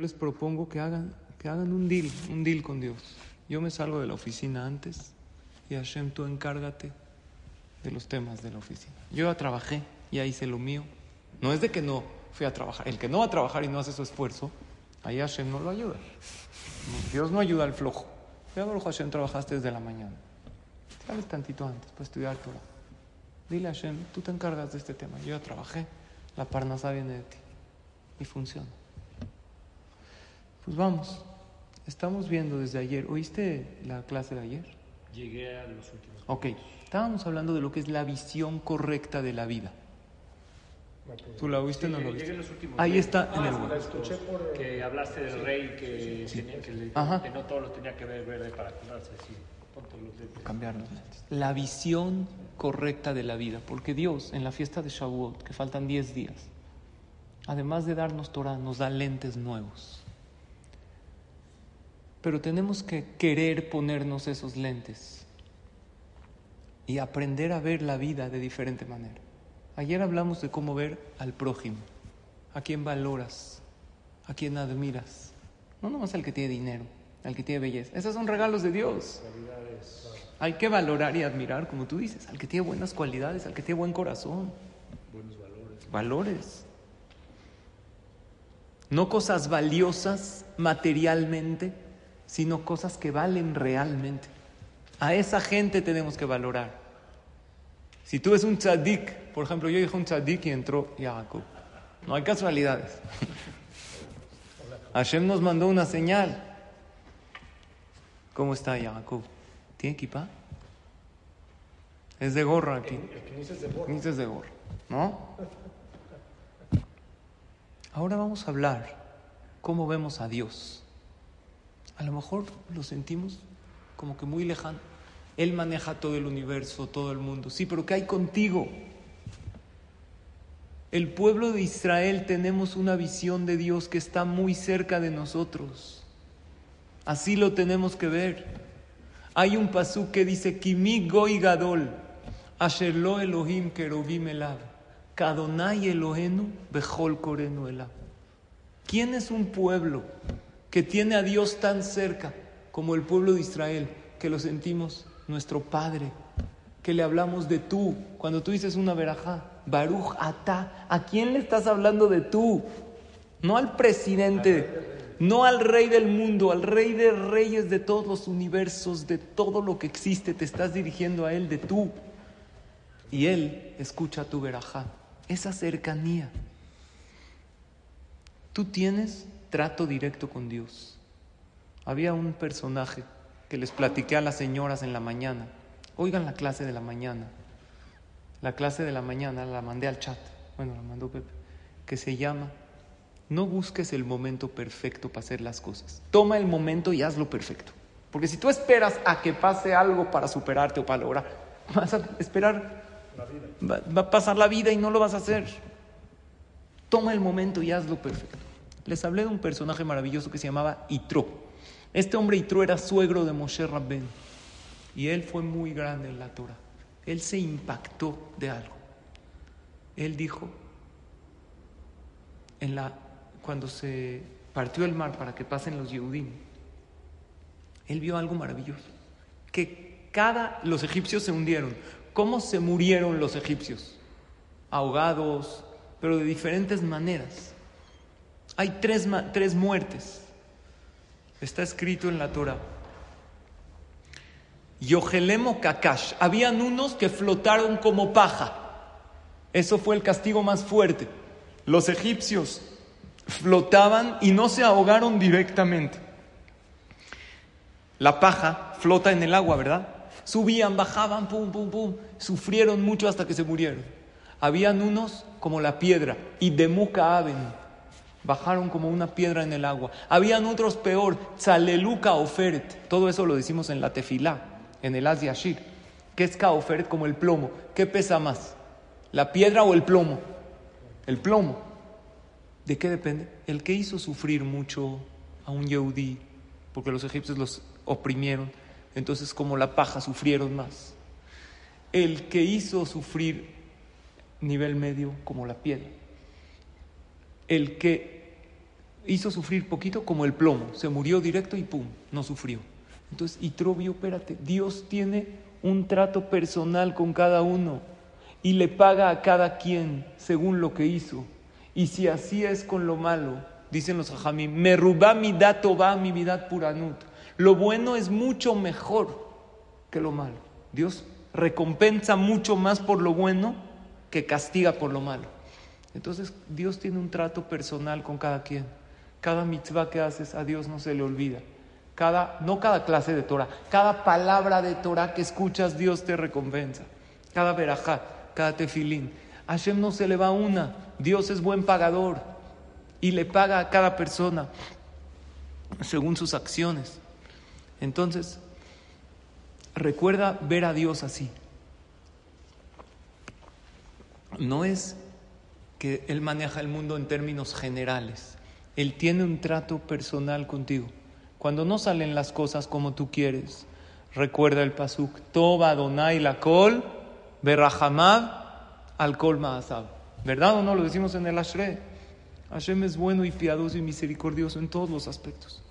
Les propongo que hagan, que hagan un deal, un deal con Dios. Yo me salgo de la oficina antes y Hashem, tú encárgate de los temas de la oficina. Yo ya trabajé, ya hice lo mío. No es de que no fui a trabajar. El que no va a trabajar y no hace su esfuerzo, ahí Hashem no lo ayuda. Dios no ayuda al flojo. Ya, Baruch Hashem, trabajaste desde la mañana. Sales tantito antes para estudiar Torah. Dile a Hashem, tú te encargas de este tema. Yo ya trabajé, la parnasa viene de ti. Y funciona. Pues vamos. Estamos viendo desde ayer. ¿Oíste la clase de ayer? Llegué a los últimos. Ok. Estábamos hablando de lo que es la visión correcta de la vida. ¿Tú la oíste o no la Llegué oíste? a los últimos. Ahí días. está en el Ah, web. la escuché por que hablaste del rey que, tenía, que, le- Ajá. que no todo lo tenía que ver verde para curarse. Sí, ponte los cambiar los lentes. La visión correcta de la vida, porque Dios en la fiesta de Shavuot, que faltan 10 días, además de darnos Torah, nos da lentes nuevos. Pero tenemos que querer ponernos esos lentes y aprender a ver la vida de diferente manera. Ayer hablamos de cómo ver al prójimo, a quién valoras, a quién admiras. No nomás al que tiene dinero, al que tiene belleza. Esos son regalos de Dios. Hay que valorar y admirar, como tú dices, al que tiene buenas cualidades, al que tiene buen corazón. Buenos valores. Valores. No cosas valiosas materialmente, sino cosas que valen realmente. A esa gente tenemos que valorar. Si tú eres un tzadik, por ejemplo, yo dije un tzadik y entró Jacob. No hay casualidades. Hashem nos mandó una señal. ¿Cómo está Jacob? ¿Tiene equipa? Es de gorra aquí. Ni es de gorra, ¿no? Ahora vamos a hablar cómo vemos a Dios. A lo mejor lo sentimos como que muy lejano. Él maneja todo el universo, todo el mundo. Sí, pero ¿qué hay contigo? El pueblo de Israel tenemos una visión de Dios que está muy cerca de nosotros. Así lo tenemos que ver. Hay un pasú que dice, Kimi goy gadol, asher lo Elohim kerubim elav, kadonai Elohenu bechol korenu elav. ¿Quién es un pueblo que tiene a Dios tan cerca como el pueblo de Israel, que lo sentimos nuestro Padre, que le hablamos de tú? Cuando tú dices una verajá, Baruch Ata, ¿a quién le estás hablando de tú? No al presidente, no al rey del mundo, al rey de reyes de todos los universos, de todo lo que existe, te estás dirigiendo a él de tú. Y él escucha tu verajá, esa cercanía. Tú tienes trato directo con Dios. Había un personaje que les platiqué a las señoras en la mañana. Oigan la clase de la mañana. La clase de la mañana la mandé al chat. Bueno, la mandó Pepe. Que se llama No busques el momento perfecto para hacer las cosas. Toma el momento y hazlo perfecto. Porque si tú esperas a que pase algo para superarte o para lograr, vas a esperar. Va, va a pasar la vida y no lo vas a hacer. Toma el momento y hazlo perfecto. Les hablé de un personaje maravilloso que se llamaba Itro. Este hombre Itro era suegro de Moshe Rabben y él fue muy grande en la Torah. Él se impactó de algo. Él dijo, en la, cuando se partió el mar para que pasen los Yehudim, él vio algo maravilloso, que cada, los egipcios se hundieron. ¿Cómo se murieron los egipcios? Ahogados, pero de diferentes maneras. Hay tres, tres muertes. Está escrito en la Torah. Yohelemo Kakash. Habían unos que flotaron como paja. Eso fue el castigo más fuerte. Los egipcios flotaban y no se ahogaron directamente. La paja flota en el agua, ¿verdad? Subían, bajaban, pum, pum, pum. Sufrieron mucho hasta que se murieron. Habían unos como la piedra y de Muka Aben. Bajaron como una piedra en el agua. Habían otros peor, Tzaleluca Oferet. Todo eso lo decimos en la tefilá, en el Asia Shir. ¿Qué es Kaoferet? Como el plomo. ¿Qué pesa más? ¿La piedra o el plomo? El plomo. ¿De qué depende? El que hizo sufrir mucho a un Yehudí, porque los egipcios los oprimieron, entonces como la paja sufrieron más. El que hizo sufrir nivel medio como la piedra. El que hizo sufrir poquito como el plomo, se murió directo y pum, no sufrió. Entonces, vio, espérate, Dios tiene un trato personal con cada uno y le paga a cada quien según lo que hizo. Y si así es con lo malo, dicen los ajamim, me rubá mi dato va mi midat puranut. Lo bueno es mucho mejor que lo malo. Dios recompensa mucho más por lo bueno que castiga por lo malo. Entonces Dios tiene un trato personal con cada quien. Cada mitzvah que haces a Dios no se le olvida. Cada, no cada clase de Torah, cada palabra de Torah que escuchas Dios te recompensa. Cada verajá, cada tefilín. Hashem no se le va una. Dios es buen pagador y le paga a cada persona según sus acciones. Entonces, recuerda ver a Dios así. No es que Él maneja el mundo en términos generales. Él tiene un trato personal contigo. Cuando no salen las cosas como tú quieres, recuerda el pasuk, Toba Adonai la kol, Berrahamad al kol Maasab. ¿Verdad o no? Lo decimos en el Ashre. Hashem es bueno y piadoso y misericordioso en todos los aspectos.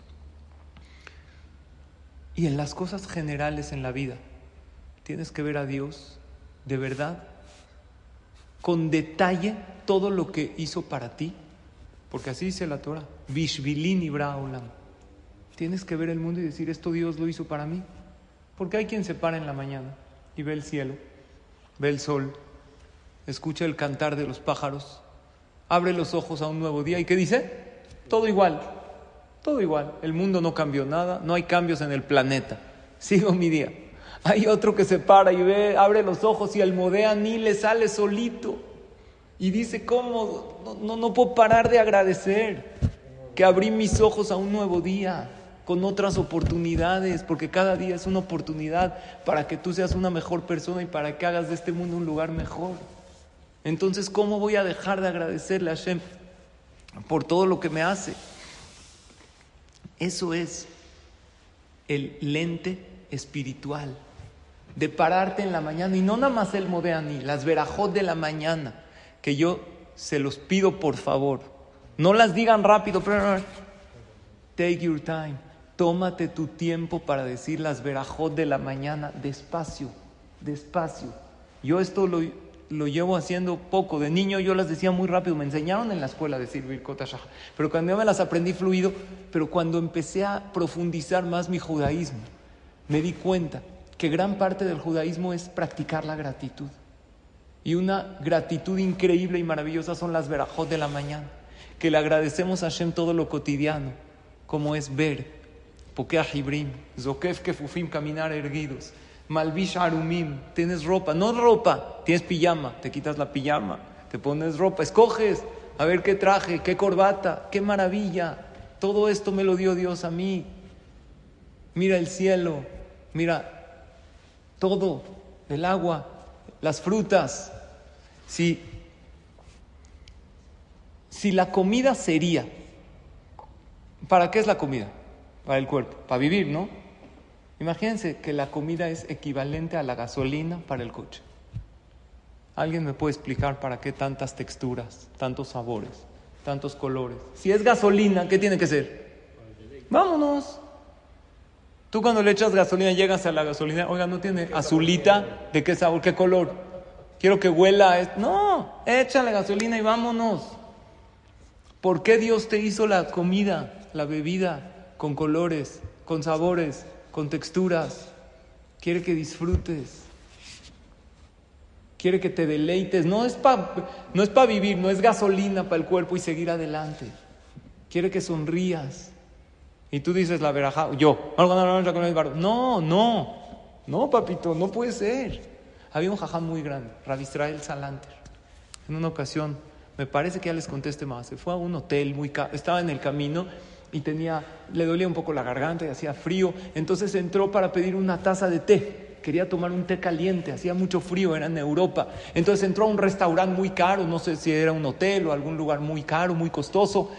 Y en las cosas generales en la vida, tienes que ver a Dios de verdad, con detalle, todo lo que hizo para ti, porque así dice la Torah, Bishvilin y Tienes que ver el mundo y decir, esto Dios lo hizo para mí. Porque hay quien se para en la mañana y ve el cielo, ve el sol, escucha el cantar de los pájaros, abre los ojos a un nuevo día y ¿qué dice? Todo igual, todo igual. El mundo no cambió nada, no hay cambios en el planeta. Sigo mi día. Hay otro que se para y ve, abre los ojos y almodea ni le sale solito. Y dice, ¿cómo? No, no, no puedo parar de agradecer que abrí mis ojos a un nuevo día con otras oportunidades, porque cada día es una oportunidad para que tú seas una mejor persona y para que hagas de este mundo un lugar mejor. Entonces, ¿cómo voy a dejar de agradecerle a Hashem por todo lo que me hace? Eso es el lente espiritual de pararte en la mañana y no nada más el modeani, las verajot de la mañana, que yo se los pido por favor. No las digan rápido, pero take your time. Tómate tu tiempo para decir las verajot de la mañana despacio, despacio. Yo esto lo, lo llevo haciendo poco. De niño yo las decía muy rápido. Me enseñaron en la escuela a decir Birkot Pero cuando yo me las aprendí fluido, pero cuando empecé a profundizar más mi judaísmo, me di cuenta que gran parte del judaísmo es practicar la gratitud. Y una gratitud increíble y maravillosa son las verajot de la mañana, que le agradecemos a Hashem todo lo cotidiano, como es ver, Pokea Hibrim, Zokef Kefufim, caminar erguidos, Malvish Arumim, tienes ropa, no ropa, tienes pijama, te quitas la pijama, te pones ropa, escoges, a ver qué traje, qué corbata, qué maravilla, todo esto me lo dio Dios a mí. Mira el cielo, mira todo, el agua, las frutas. Si, si la comida sería, ¿para qué es la comida? Para el cuerpo, para vivir, ¿no? Imagínense que la comida es equivalente a la gasolina para el coche. ¿Alguien me puede explicar para qué tantas texturas, tantos sabores, tantos colores? Si es gasolina, ¿qué tiene que ser? Vámonos. Tú cuando le echas gasolina llegas a la gasolina, oiga, no tiene azulita, ¿de qué sabor, qué color? Quiero que huela. No, échale gasolina y vámonos. ¿Por qué Dios te hizo la comida, la bebida, con colores, con sabores? con texturas, quiere que disfrutes, quiere que te deleites. No es para no es vivir, no es gasolina para el cuerpo y seguir adelante. Quiere que sonrías. Y tú dices la veraja, yo, no, no, no, papito, no puede ser. Había un jajá muy grande, Rav Israel Salanter. En una ocasión Me parece que ya les conteste más. Se fue a un hotel muy caro, estaba en el camino y tenía, le dolía un poco la garganta y hacía frío. Entonces entró para pedir una taza de té. Quería tomar un té caliente, hacía mucho frío, era en Europa. Entonces entró a un restaurante muy caro, no sé si era un hotel o algún lugar muy caro, muy costoso.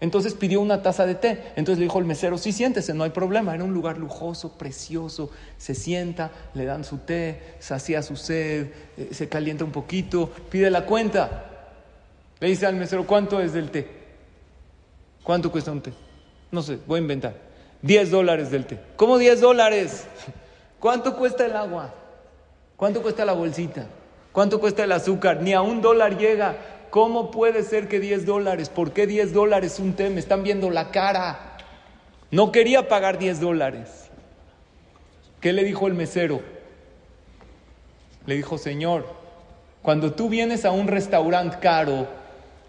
Entonces pidió una taza de té. Entonces le dijo el mesero, sí, siéntese, no hay problema. Era un lugar lujoso, precioso. Se sienta, le dan su té, hacía su sed, eh, se calienta un poquito, pide la cuenta. Le dice al mesero, ¿cuánto es del té? ¿Cuánto cuesta un té? No sé, voy a inventar. 10 dólares del té. ¿Cómo 10 dólares? ¿Cuánto cuesta el agua? ¿Cuánto cuesta la bolsita? ¿Cuánto cuesta el azúcar? Ni a un dólar llega. ¿Cómo puede ser que 10 dólares? ¿Por qué 10 dólares un té? Me están viendo la cara. No quería pagar 10 dólares. ¿Qué le dijo el mesero? Le dijo, Señor, cuando tú vienes a un restaurante caro,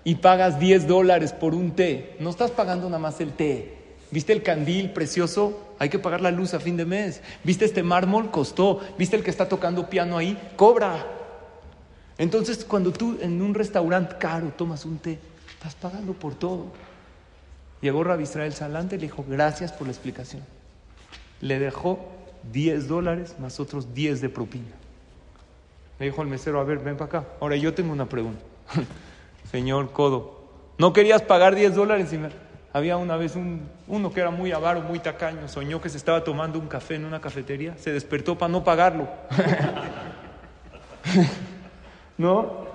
y pagas 10 dólares por un té, no estás pagando nada más el té. ¿Viste el candil precioso? Hay que pagar la luz a fin de mes. ¿Viste este mármol? Costó. ¿Viste el que está tocando piano ahí? Cobra. Entonces, cuando tú en un restaurante caro tomas un té, estás pagando por todo. Llegó Rabbi Israel Salante y le dijo, gracias por la explicación. Le dejó 10 dólares más otros 10 de propina. Le dijo al mesero, a ver, ven para acá. Ahora yo tengo una pregunta. señor Codo. No querías pagar 10 dólares. Había una vez un, uno que era muy avaro, muy tacaño, soñó que se estaba tomando un café en una cafetería, se despertó para no pagarlo. ¿No?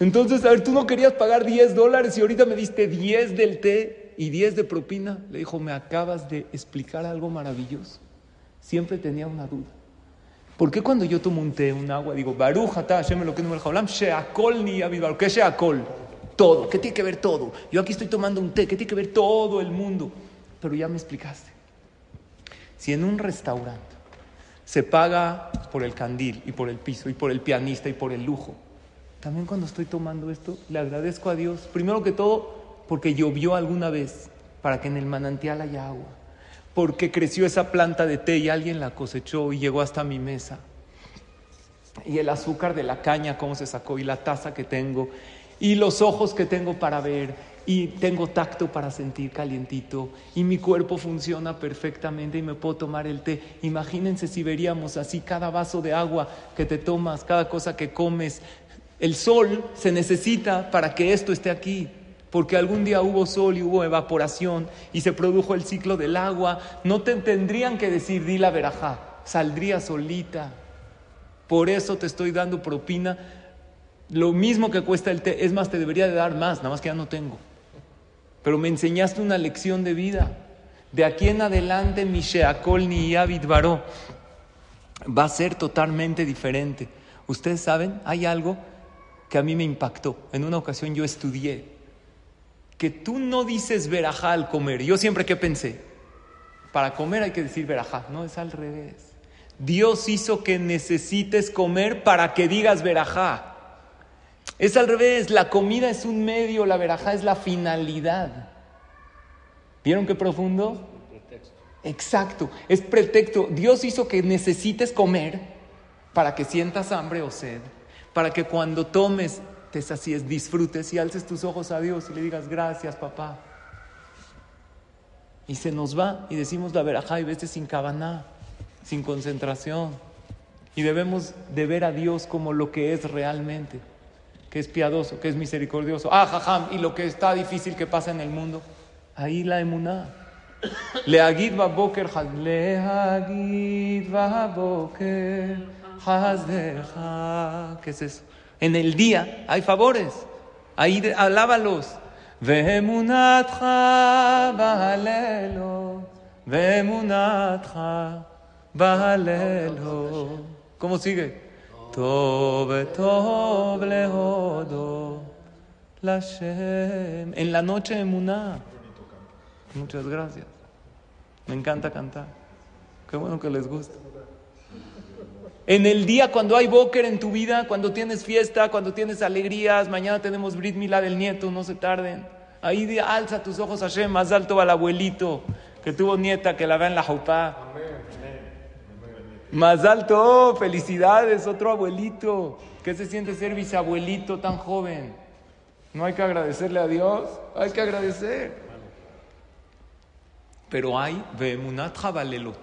Entonces, a ver, tú no querías pagar 10 dólares y ahorita me diste 10 del té y 10 de propina. Le dijo, me acabas de explicar algo maravilloso. Siempre tenía una duda. ¿Por qué cuando yo tomo un té, un agua, digo, Baruch ata Hashem lo que no me sheakol ni ¿Qué es sheakol? Todo. ¿Qué tiene que ver todo? Yo aquí estoy tomando un té, ¿qué tiene que ver todo el mundo? Pero ya me explicaste. Si en un restaurante se paga por el candil y por el piso y por el pianista y por el lujo, también cuando estoy tomando esto, le agradezco a Dios, primero que todo, porque llovió alguna vez para que en el manantial haya agua porque creció esa planta de té y alguien la cosechó y llegó hasta mi mesa. Y el azúcar de la caña, cómo se sacó, y la taza que tengo, y los ojos que tengo para ver, y tengo tacto para sentir calientito, y mi cuerpo funciona perfectamente y me puedo tomar el té. Imagínense si veríamos así cada vaso de agua que te tomas, cada cosa que comes. El sol se necesita para que esto esté aquí porque algún día hubo sol y hubo evaporación y se produjo el ciclo del agua, no te tendrían que decir di la verajá, saldría solita. Por eso te estoy dando propina, lo mismo que cuesta el té, es más, te debería de dar más, nada más que ya no tengo. Pero me enseñaste una lección de vida. De aquí en adelante mi Sheakol ni Yavid Baró va a ser totalmente diferente. Ustedes saben, hay algo que a mí me impactó. En una ocasión yo estudié que tú no dices verajá al comer. Yo siempre que pensé, para comer hay que decir verajá, no es al revés. Dios hizo que necesites comer para que digas verajá. Es al revés, la comida es un medio, la verajá es la finalidad. ¿Vieron qué profundo? Exacto, es pretexto. Dios hizo que necesites comer para que sientas hambre o sed, para que cuando tomes es disfrutes y alces tus ojos a Dios y le digas gracias papá. Y se nos va y decimos la verajá y veces sin cabana, sin concentración. Y debemos de ver a Dios como lo que es realmente, que es piadoso, que es misericordioso. Ah, jajam, y lo que está difícil que pasa en el mundo. Ahí la emuná. Le agid boker le agid boker ¿Qué es eso? En el día hay favores. Ahí alábalos. Vemunatcha bahalelo. Vemunatcha bahalelo. ¿Cómo sigue? En la noche de Muná. Muchas gracias. Me encanta cantar. Qué bueno que les gusta. En el día cuando hay boker en tu vida, cuando tienes fiesta, cuando tienes alegrías, mañana tenemos Brit Milá del nieto, no se tarden. Ahí alza tus ojos a Hashem, más alto al abuelito que tuvo nieta que la vea en la jaupá. Más alto, oh, felicidades, otro abuelito. ¿Qué se siente ser bisabuelito tan joven? No hay que agradecerle a Dios, hay que agradecer. Pero hay veemunat jabalelot.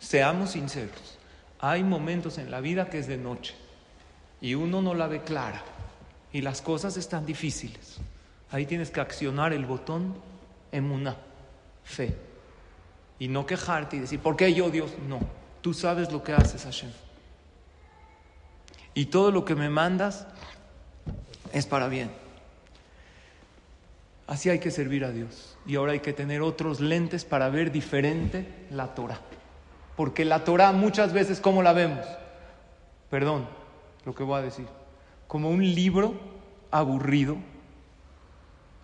Seamos sinceros. Hay momentos en la vida que es de noche y uno no la ve clara y las cosas están difíciles. Ahí tienes que accionar el botón emuná, fe. Y no quejarte y decir, ¿por qué yo, Dios? No, tú sabes lo que haces, Hashem. Y todo lo que me mandas es para bien. Así hay que servir a Dios. Y ahora hay que tener otros lentes para ver diferente la Torah. Porque la Torah muchas veces, ¿cómo la vemos? Perdón, lo que voy a decir. Como un libro aburrido.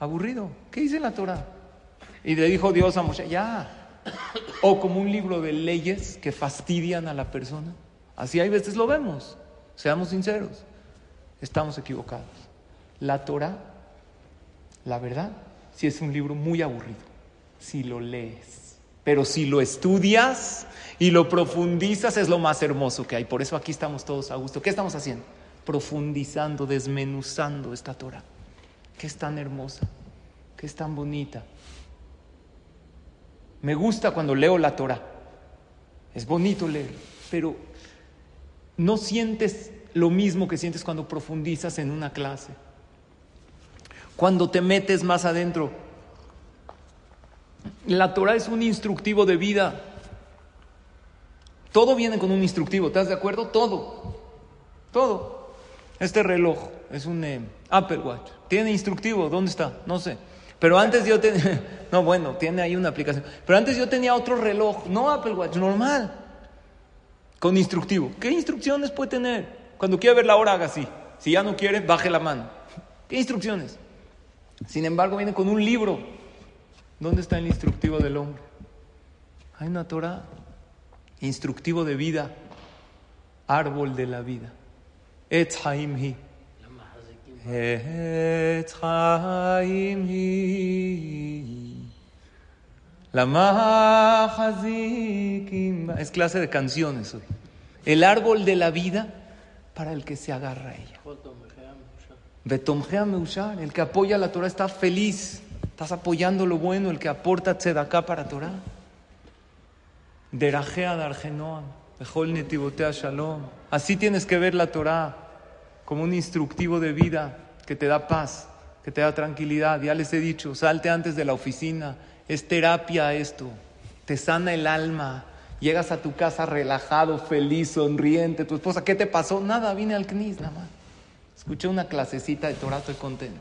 Aburrido. ¿Qué dice la Torah? Y le dijo Dios a Moshe, ya. O como un libro de leyes que fastidian a la persona. Así hay veces lo vemos. Seamos sinceros. Estamos equivocados. La Torah, la verdad, si es un libro muy aburrido. Si lo lees. Pero si lo estudias y lo profundizas es lo más hermoso que hay. Por eso aquí estamos todos a gusto. ¿Qué estamos haciendo? Profundizando, desmenuzando esta Torah. Que es tan hermosa, que es tan bonita. Me gusta cuando leo la Torah. Es bonito leer, pero no sientes lo mismo que sientes cuando profundizas en una clase. Cuando te metes más adentro. La Torah es un instructivo de vida. Todo viene con un instructivo, ¿estás de acuerdo? Todo. Todo. Este reloj es un eh, Apple Watch. Tiene instructivo, ¿dónde está? No sé. Pero antes yo tenía, no bueno, tiene ahí una aplicación. Pero antes yo tenía otro reloj, no Apple Watch, normal, con instructivo. ¿Qué instrucciones puede tener? Cuando quiere ver la hora, haga así. Si ya no quiere, baje la mano. ¿Qué instrucciones? Sin embargo, viene con un libro. ¿Dónde está el instructivo del hombre? Hay una Torah instructivo de vida, árbol de la vida. Etz Haim Hi. Es clase de canciones hoy. El árbol de la vida para el que se agarra a ella. El que apoya la Torah está feliz. Estás apoyando lo bueno, el que aporta tzedakah para Torah. Derajea shalom. Así tienes que ver la Torah como un instructivo de vida que te da paz, que te da tranquilidad. Ya les he dicho, salte antes de la oficina. Es terapia esto. Te sana el alma. Llegas a tu casa relajado, feliz, sonriente. Tu esposa, ¿qué te pasó? Nada, vine al CNIS nada más. Escuché una clasecita de Torah, estoy contento.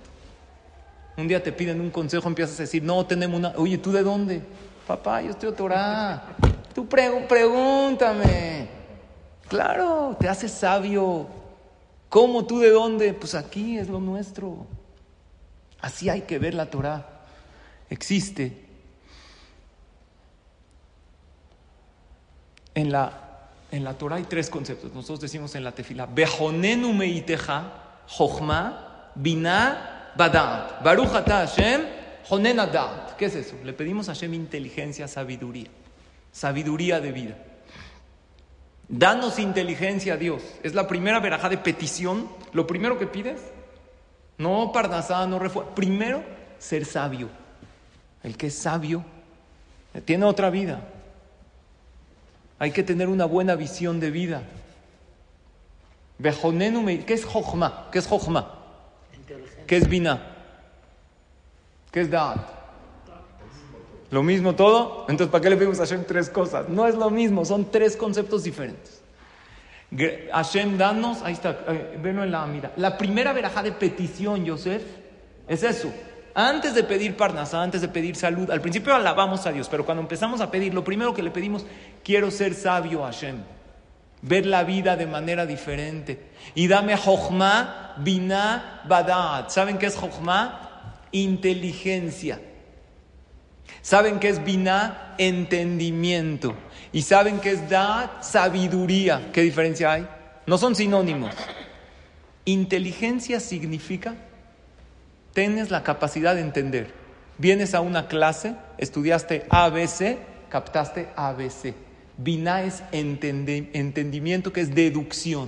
Un día te piden un consejo, empiezas a decir, no, tenemos una. Oye, ¿tú de dónde? Papá, yo estoy a Torah. Tú pregúntame. Claro, te haces sabio. ¿Cómo tú de dónde? Pues aquí es lo nuestro. Así hay que ver la Torah. Existe. En la, en la Torah hay tres conceptos. Nosotros decimos en la tefila, Bejonenu meiteja, Jochma, Binah, Badat. Baruch Hashem, Jonen ¿Qué es eso? Le pedimos a Hashem inteligencia, sabiduría sabiduría de vida. Danos inteligencia a Dios. Es la primera veraja de petición. Lo primero que pides, no parnasada, no refuerzo. Primero, ser sabio. El que es sabio tiene otra vida. Hay que tener una buena visión de vida. ¿Qué es Jochma? ¿Qué es Jochma? ¿Qué es Bina? ¿Qué es Da'at? ¿Lo mismo todo? Entonces, ¿para qué le pedimos a Hashem tres cosas? No es lo mismo, son tres conceptos diferentes. Hashem, danos, ahí está, eh, venlo en la mira. La primera veraja de petición, Yosef, es eso. Antes de pedir parnasa, antes de pedir salud, al principio alabamos a Dios, pero cuando empezamos a pedir, lo primero que le pedimos, quiero ser sabio, Hashem. Ver la vida de manera diferente. Y dame jochma, bina, badat. ¿Saben qué es jochma? Inteligencia. Saben que es bina, entendimiento. Y saben que es da, sabiduría. ¿Qué diferencia hay? No son sinónimos. Inteligencia significa, tienes la capacidad de entender. Vienes a una clase, estudiaste ABC, captaste ABC. Bina es entendimiento, que es deducción.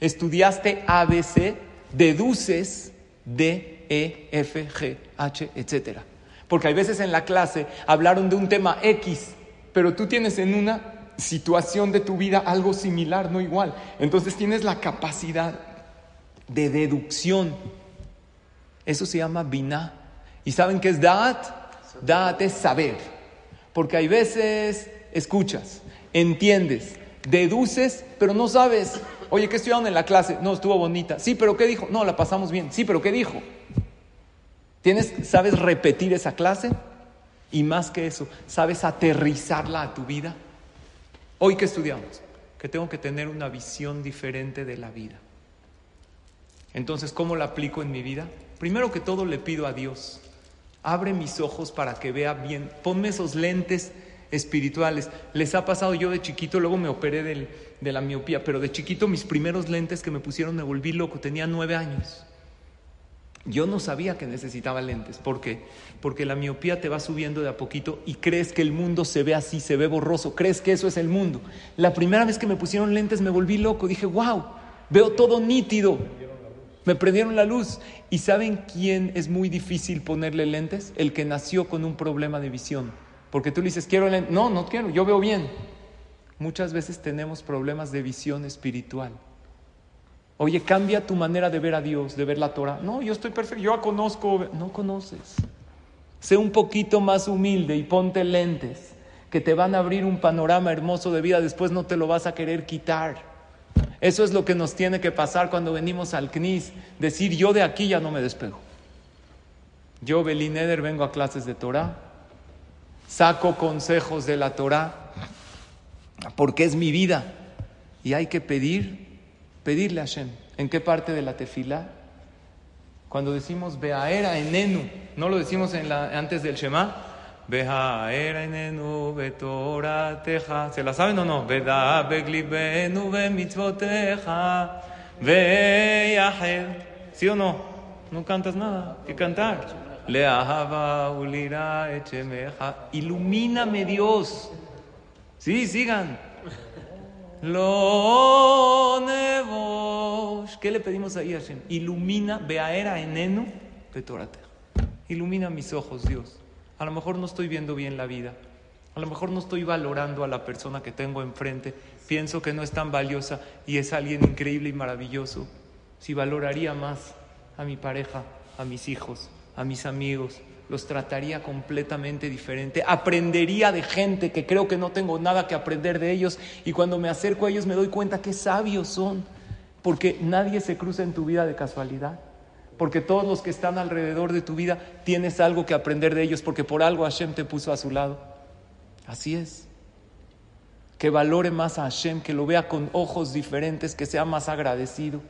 Estudiaste ABC, deduces de D, E, F, G, H, etc. Porque hay veces en la clase hablaron de un tema X, pero tú tienes en una situación de tu vida algo similar, no igual. Entonces tienes la capacidad de deducción. Eso se llama biná. ¿Y saben qué es Da'at? Da'at es saber. Porque hay veces escuchas, entiendes, deduces, pero no sabes. Oye, ¿qué estudiaron en la clase? No, estuvo bonita. Sí, pero ¿qué dijo? No, la pasamos bien. Sí, pero ¿qué dijo? ¿Tienes, ¿Sabes repetir esa clase? Y más que eso, ¿sabes aterrizarla a tu vida? Hoy que estudiamos, que tengo que tener una visión diferente de la vida. Entonces, ¿cómo la aplico en mi vida? Primero que todo le pido a Dios, abre mis ojos para que vea bien, ponme esos lentes espirituales. Les ha pasado yo de chiquito, luego me operé de la miopía, pero de chiquito mis primeros lentes que me pusieron me volví loco, tenía nueve años. Yo no sabía que necesitaba lentes. ¿Por qué? Porque la miopía te va subiendo de a poquito y crees que el mundo se ve así, se ve borroso, crees que eso es el mundo. La primera vez que me pusieron lentes me volví loco, dije, wow, veo todo nítido. Me prendieron la luz. ¿Y saben quién es muy difícil ponerle lentes? El que nació con un problema de visión. Porque tú le dices, quiero lentes. No, no quiero, yo veo bien. Muchas veces tenemos problemas de visión espiritual. Oye, cambia tu manera de ver a Dios, de ver la Torah. No, yo estoy perfecto, yo conozco. No conoces. Sé un poquito más humilde y ponte lentes que te van a abrir un panorama hermoso de vida. Después no te lo vas a querer quitar. Eso es lo que nos tiene que pasar cuando venimos al CNIS. Decir, yo de aquí ya no me despego. Yo, Belineder, vengo a clases de Torah. Saco consejos de la Torah porque es mi vida. Y hay que pedir pedirle a Hashem. ¿En qué parte de la tefila? Cuando decimos Beaera enenu, no lo decimos antes del Shema. Beaera enenu betorateja. ¿Se la saben o no? Veda beglibenu bemitzvoteja. Veyaher. ¿Sí o no? No cantas nada. ¿Qué cantar? Leahava ulira echemeja. Ilumíname Dios. Sí, sigan. Lo. ¿Qué le pedimos a Hashem? Ilumina, beaera enenu, petorate. Ilumina mis ojos, Dios. A lo mejor no estoy viendo bien la vida. A lo mejor no estoy valorando a la persona que tengo enfrente. Pienso que no es tan valiosa y es alguien increíble y maravilloso. Si valoraría más a mi pareja, a mis hijos, a mis amigos, los trataría completamente diferente. Aprendería de gente que creo que no tengo nada que aprender de ellos y cuando me acerco a ellos me doy cuenta que sabios son, porque nadie se cruza en tu vida de casualidad, porque todos los que están alrededor de tu vida tienes algo que aprender de ellos, porque por algo Hashem te puso a su lado. Así es. Que valore más a Hashem, que lo vea con ojos diferentes, que sea más agradecido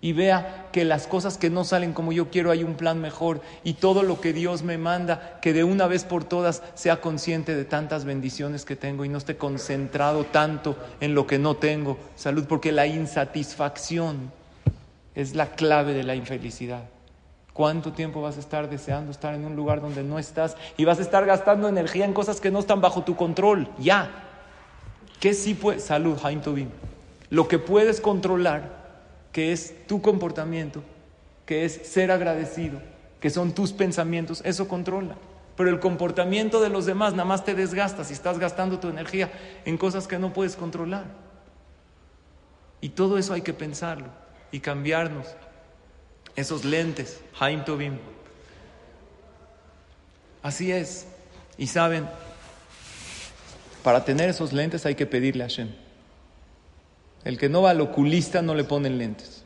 y vea que las cosas que no salen como yo quiero hay un plan mejor y todo lo que Dios me manda, que de una vez por todas sea consciente de tantas bendiciones que tengo y no esté concentrado tanto en lo que no tengo. Salud, porque la insatisfacción es la clave de la infelicidad. ¿Cuánto tiempo vas a estar deseando estar en un lugar donde no estás y vas a estar gastando energía en cosas que no están bajo tu control? Ya. ¿Qué sí puede? Salud, Jaim Tobin. Lo que puedes controlar que es tu comportamiento, que es ser agradecido, que son tus pensamientos, eso controla. Pero el comportamiento de los demás nada más te desgasta si estás gastando tu energía en cosas que no puedes controlar. Y todo eso hay que pensarlo y cambiarnos. Esos lentes, Haim Tobim. Así es. Y saben, para tener esos lentes hay que pedirle a Hashem. El que no va al oculista no le ponen lentes.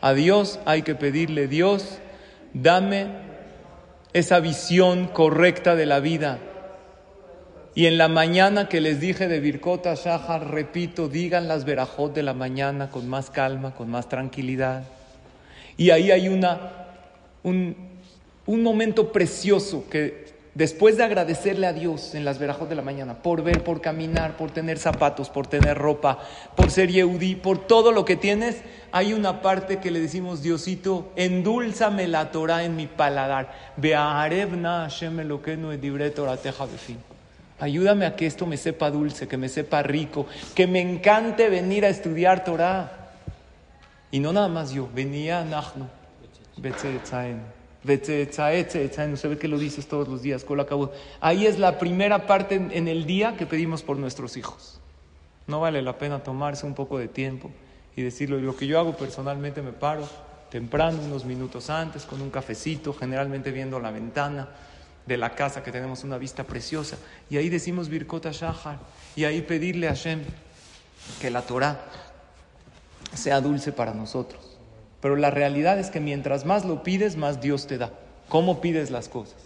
A Dios hay que pedirle, Dios, dame esa visión correcta de la vida. Y en la mañana que les dije de Birkota Shahar, repito, digan las verajot de la mañana con más calma, con más tranquilidad. Y ahí hay una, un, un momento precioso que después de agradecerle a Dios en las verajos de la mañana, por ver, por caminar, por tener zapatos, por tener ropa, por ser Yehudi, por todo lo que tienes, hay una parte que le decimos, Diosito, endúlzame la Torah en mi paladar. Ayúdame a que esto me sepa dulce, que me sepa rico, que me encante venir a estudiar Torah. Y no nada más yo, venía Nahnu. Se ve que lo dices todos los días, Ahí es la primera parte en el día que pedimos por nuestros hijos. No vale la pena tomarse un poco de tiempo y decirlo. Lo que yo hago personalmente me paro temprano, unos minutos antes, con un cafecito, generalmente viendo la ventana de la casa que tenemos una vista preciosa. Y ahí decimos Birkota Shahar y ahí pedirle a Hashem que la Torah sea dulce para nosotros. Pero la realidad es que mientras más lo pides, más Dios te da. ¿Cómo pides las cosas?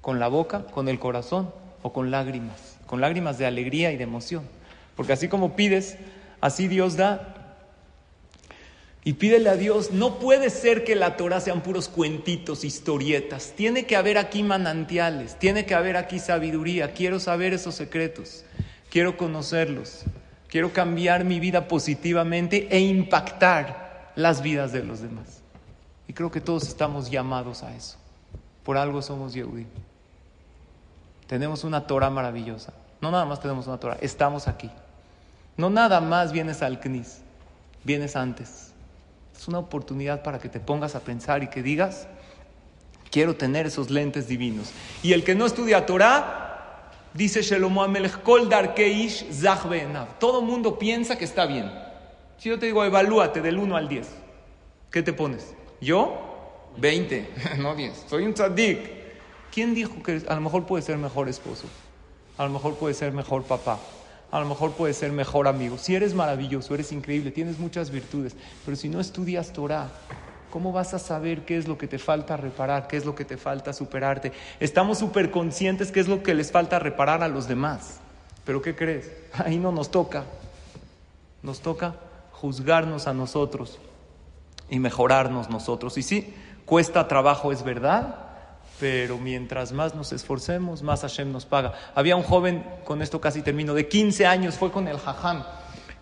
¿Con la boca, con el corazón o con lágrimas? Con lágrimas de alegría y de emoción. Porque así como pides, así Dios da. Y pídele a Dios, no puede ser que la Torah sean puros cuentitos, historietas. Tiene que haber aquí manantiales, tiene que haber aquí sabiduría. Quiero saber esos secretos, quiero conocerlos, quiero cambiar mi vida positivamente e impactar las vidas de los demás. Y creo que todos estamos llamados a eso. Por algo somos Yehudi. Tenemos una Torah maravillosa. No nada más tenemos una Torah, estamos aquí. No nada más vienes al CNIS, vienes antes. Es una oportunidad para que te pongas a pensar y que digas, quiero tener esos lentes divinos. Y el que no estudia Torah, dice Shelomo Amelech, Kol Darkeish Todo mundo piensa que está bien. Si yo te digo, evalúate del 1 al 10, ¿qué te pones? ¿Yo? 20, no 10. Soy un tzaddik. ¿Quién dijo que a lo mejor puede ser mejor esposo? A lo mejor puede ser mejor papá a lo mejor puedes ser mejor amigo. Si eres maravilloso, eres increíble, tienes muchas virtudes, pero si no estudias Torah, ¿cómo vas a saber qué es lo que te falta reparar, qué es lo que te falta superarte? Estamos súper conscientes qué es lo que les falta reparar a los demás, pero ¿qué crees? Ahí no nos toca. Nos toca juzgarnos a nosotros y mejorarnos nosotros. Y sí, cuesta trabajo, es verdad, pero mientras más nos esforcemos, más Hashem nos paga. Había un joven, con esto casi termino, de 15 años, fue con el Jajam,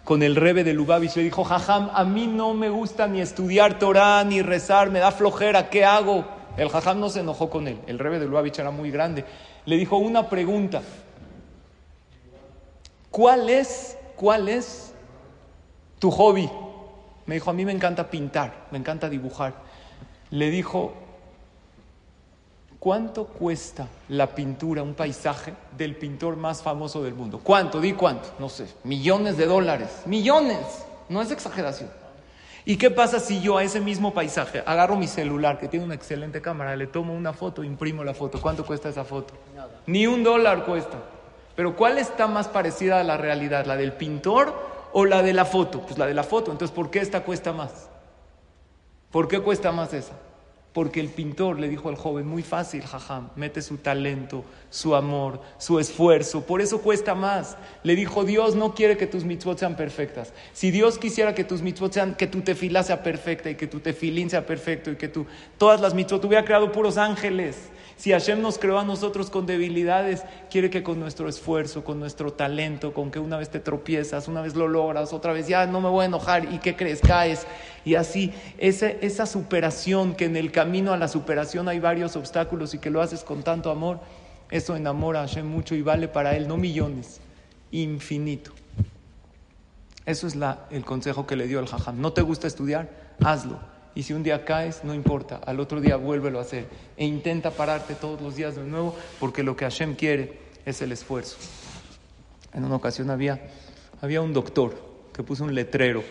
con el Rebe de Lubavitch, le dijo, Jajam, a mí no me gusta ni estudiar Torah, ni rezar, me da flojera, ¿qué hago? El Jajam no se enojó con él, el Rebe de Lubavitch era muy grande. Le dijo una pregunta, ¿cuál es, cuál es tu hobby? Me dijo, a mí me encanta pintar, me encanta dibujar. Le dijo, ¿Cuánto cuesta la pintura, un paisaje del pintor más famoso del mundo? ¿Cuánto? Di cuánto. No sé, millones de dólares. Millones. No es exageración. ¿Y qué pasa si yo a ese mismo paisaje agarro mi celular, que tiene una excelente cámara, le tomo una foto, imprimo la foto? ¿Cuánto cuesta esa foto? Ni un dólar cuesta. Pero ¿cuál está más parecida a la realidad? ¿La del pintor o la de la foto? Pues la de la foto. Entonces, ¿por qué esta cuesta más? ¿Por qué cuesta más esa? Porque el pintor le dijo al joven, muy fácil, jajam, mete su talento, su amor, su esfuerzo, por eso cuesta más. Le dijo, Dios no quiere que tus mitzvot sean perfectas. Si Dios quisiera que tus mitzvot sean, que tu tefilá sea perfecta y que tu tefilín sea perfecto y que tú, todas las mitzvot, hubiera creado puros ángeles. Si Hashem nos creó a nosotros con debilidades, quiere que con nuestro esfuerzo, con nuestro talento, con que una vez te tropiezas, una vez lo logras, otra vez ya no me voy a enojar y que crees, caes. Y así, esa, superación, que en el camino a la superación hay varios obstáculos y que lo haces con tanto amor, eso enamora a Hashem mucho y vale para él, no millones, infinito. Eso es la, el consejo que le dio el Jajam. ¿No te gusta estudiar? Hazlo y si un día caes, no importa, al otro día vuélvelo a hacer. E intenta pararte todos los días de nuevo, porque lo que Hashem quiere es el esfuerzo. En una ocasión había, había un doctor que puso un letrero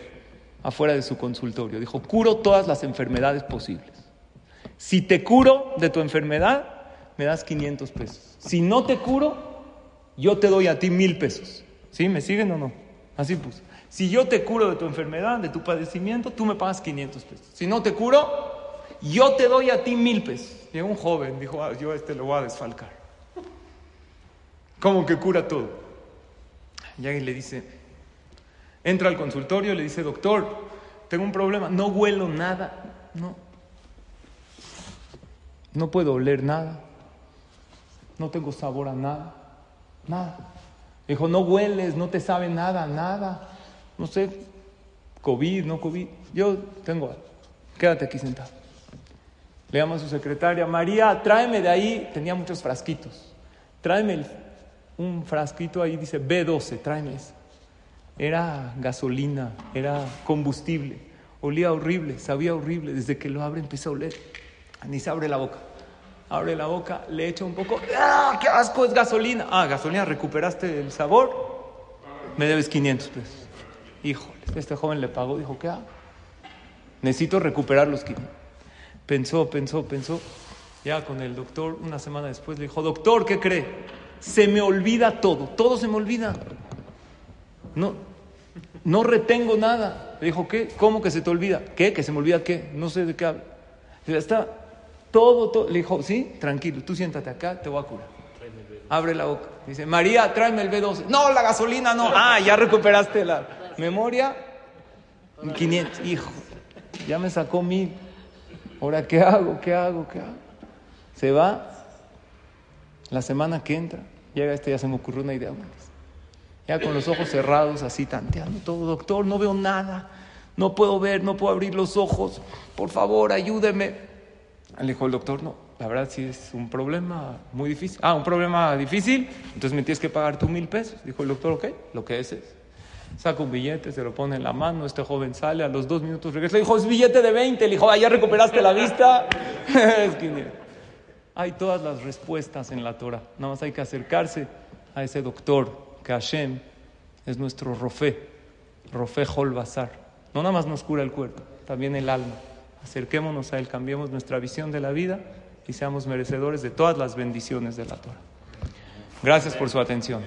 afuera de su consultorio. Dijo, curo todas las enfermedades posibles. Si te curo de tu enfermedad, me das 500 pesos. Si no te curo, yo te doy a ti mil pesos. ¿Sí? ¿Me siguen o no? Así puso. Si yo te curo de tu enfermedad, de tu padecimiento, tú me pagas 500 pesos. Si no te curo, yo te doy a ti mil pesos. Y un joven dijo, ah, yo este lo voy a desfalcar. ¿Cómo que cura todo? Y alguien le dice, entra al consultorio y le dice, doctor, tengo un problema, no huelo nada, no. No puedo oler nada, no tengo sabor a nada, nada. Dijo, no hueles, no te sabe nada, nada no sé, COVID, no COVID, yo tengo, quédate aquí sentado. Le llama a su secretaria, María, tráeme de ahí, tenía muchos frasquitos, tráeme un frasquito ahí, dice B12, tráeme eso. Era gasolina, era combustible. Olía horrible, sabía horrible. Desde que lo abre empieza a oler. Ni se abre la boca. Abre la boca, le echa un poco. ¡Ah, qué asco! Es gasolina. Ah, gasolina, ¿recuperaste el sabor? Me debes 500 pesos. Híjole, este joven le pagó. Dijo, ¿qué hago? Necesito recuperar los 500. Pensó, pensó, pensó. Ya con el doctor, una semana después, le dijo, doctor, ¿qué cree? Se me olvida todo, todo se me olvida. No, no retengo nada. Le dijo, ¿qué? ¿Cómo que se te olvida? ¿Qué? ¿Que se me olvida qué? No sé de qué habla. Ya está, todo, todo. Le dijo, sí, tranquilo, tú siéntate acá, te voy a curar. Abre la boca. Dice, María, tráeme el B12. No, la gasolina no. Ah, ya recuperaste la memoria. 500. Hijo, ya me sacó mil. Ahora, ¿qué hago? ¿Qué hago? ¿Qué hago? Se va. La semana que entra, llega este, ya se me ocurrió una idea. Ya con los ojos cerrados, así tanteando todo. Doctor, no veo nada. No puedo ver, no puedo abrir los ojos. Por favor, ayúdeme. Le dijo el doctor, no, la verdad sí es un problema muy difícil. Ah, un problema difícil, entonces me tienes que pagar tú mil pesos. Dijo el doctor, ok, lo que es es. Saca un billete, se lo pone en la mano, este joven sale, a los dos minutos regresa, le dijo, es billete de 20, le dijo, ah, ya recuperaste la vista. hay todas las respuestas en la Torah, nada más hay que acercarse a ese doctor, que Hashem es nuestro Rofé, Rofé Holbazar. No nada más nos cura el cuerpo, también el alma. Acerquémonos a Él, cambiemos nuestra visión de la vida y seamos merecedores de todas las bendiciones de la Torah. Gracias por su atención.